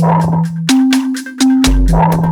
Thank you.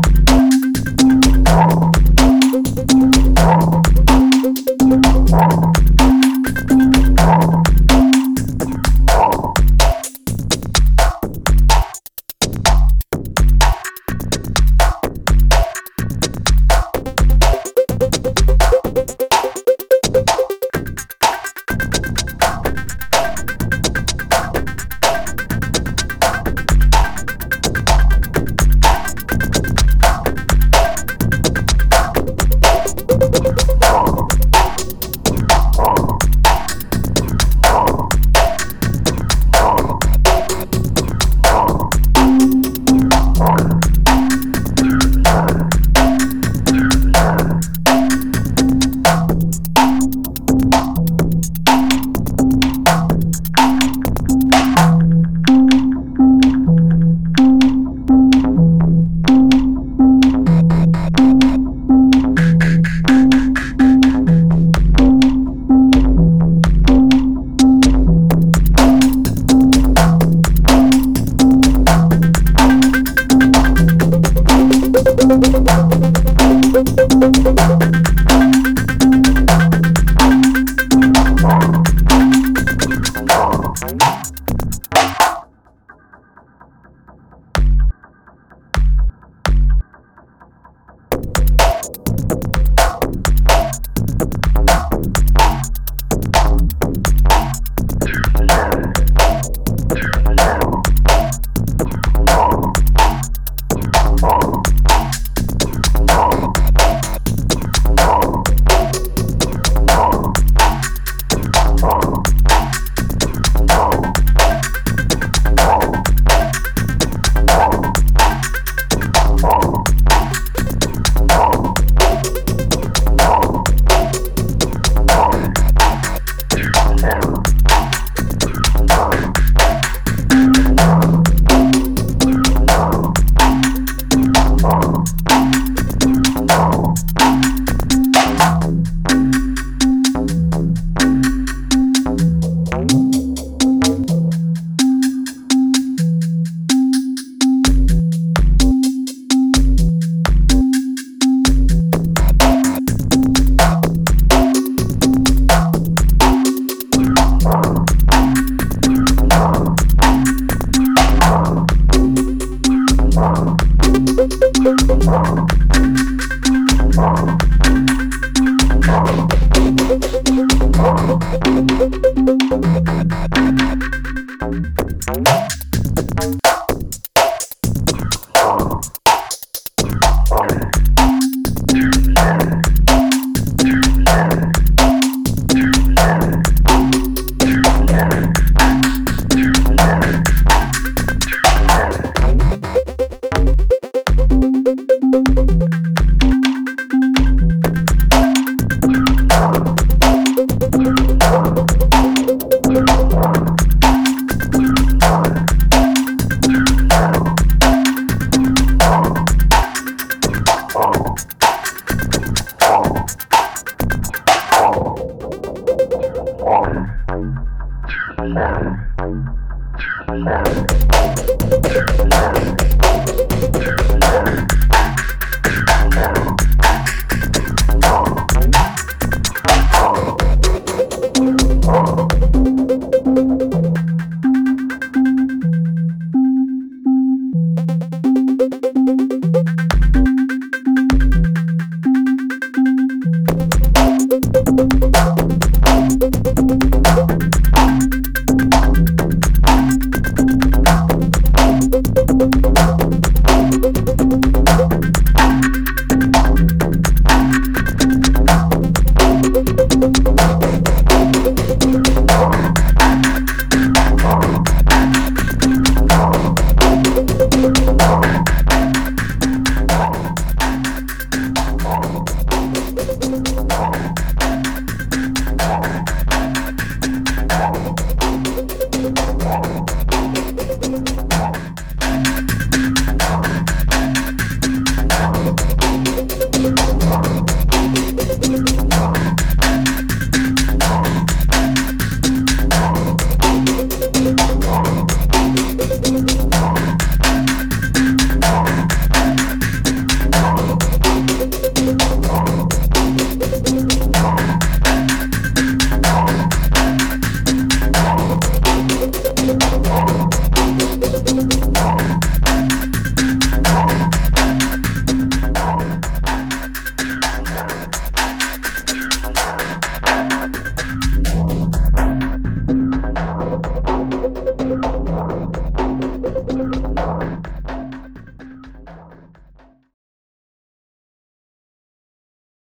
Bye. There's a lot. There's a lot.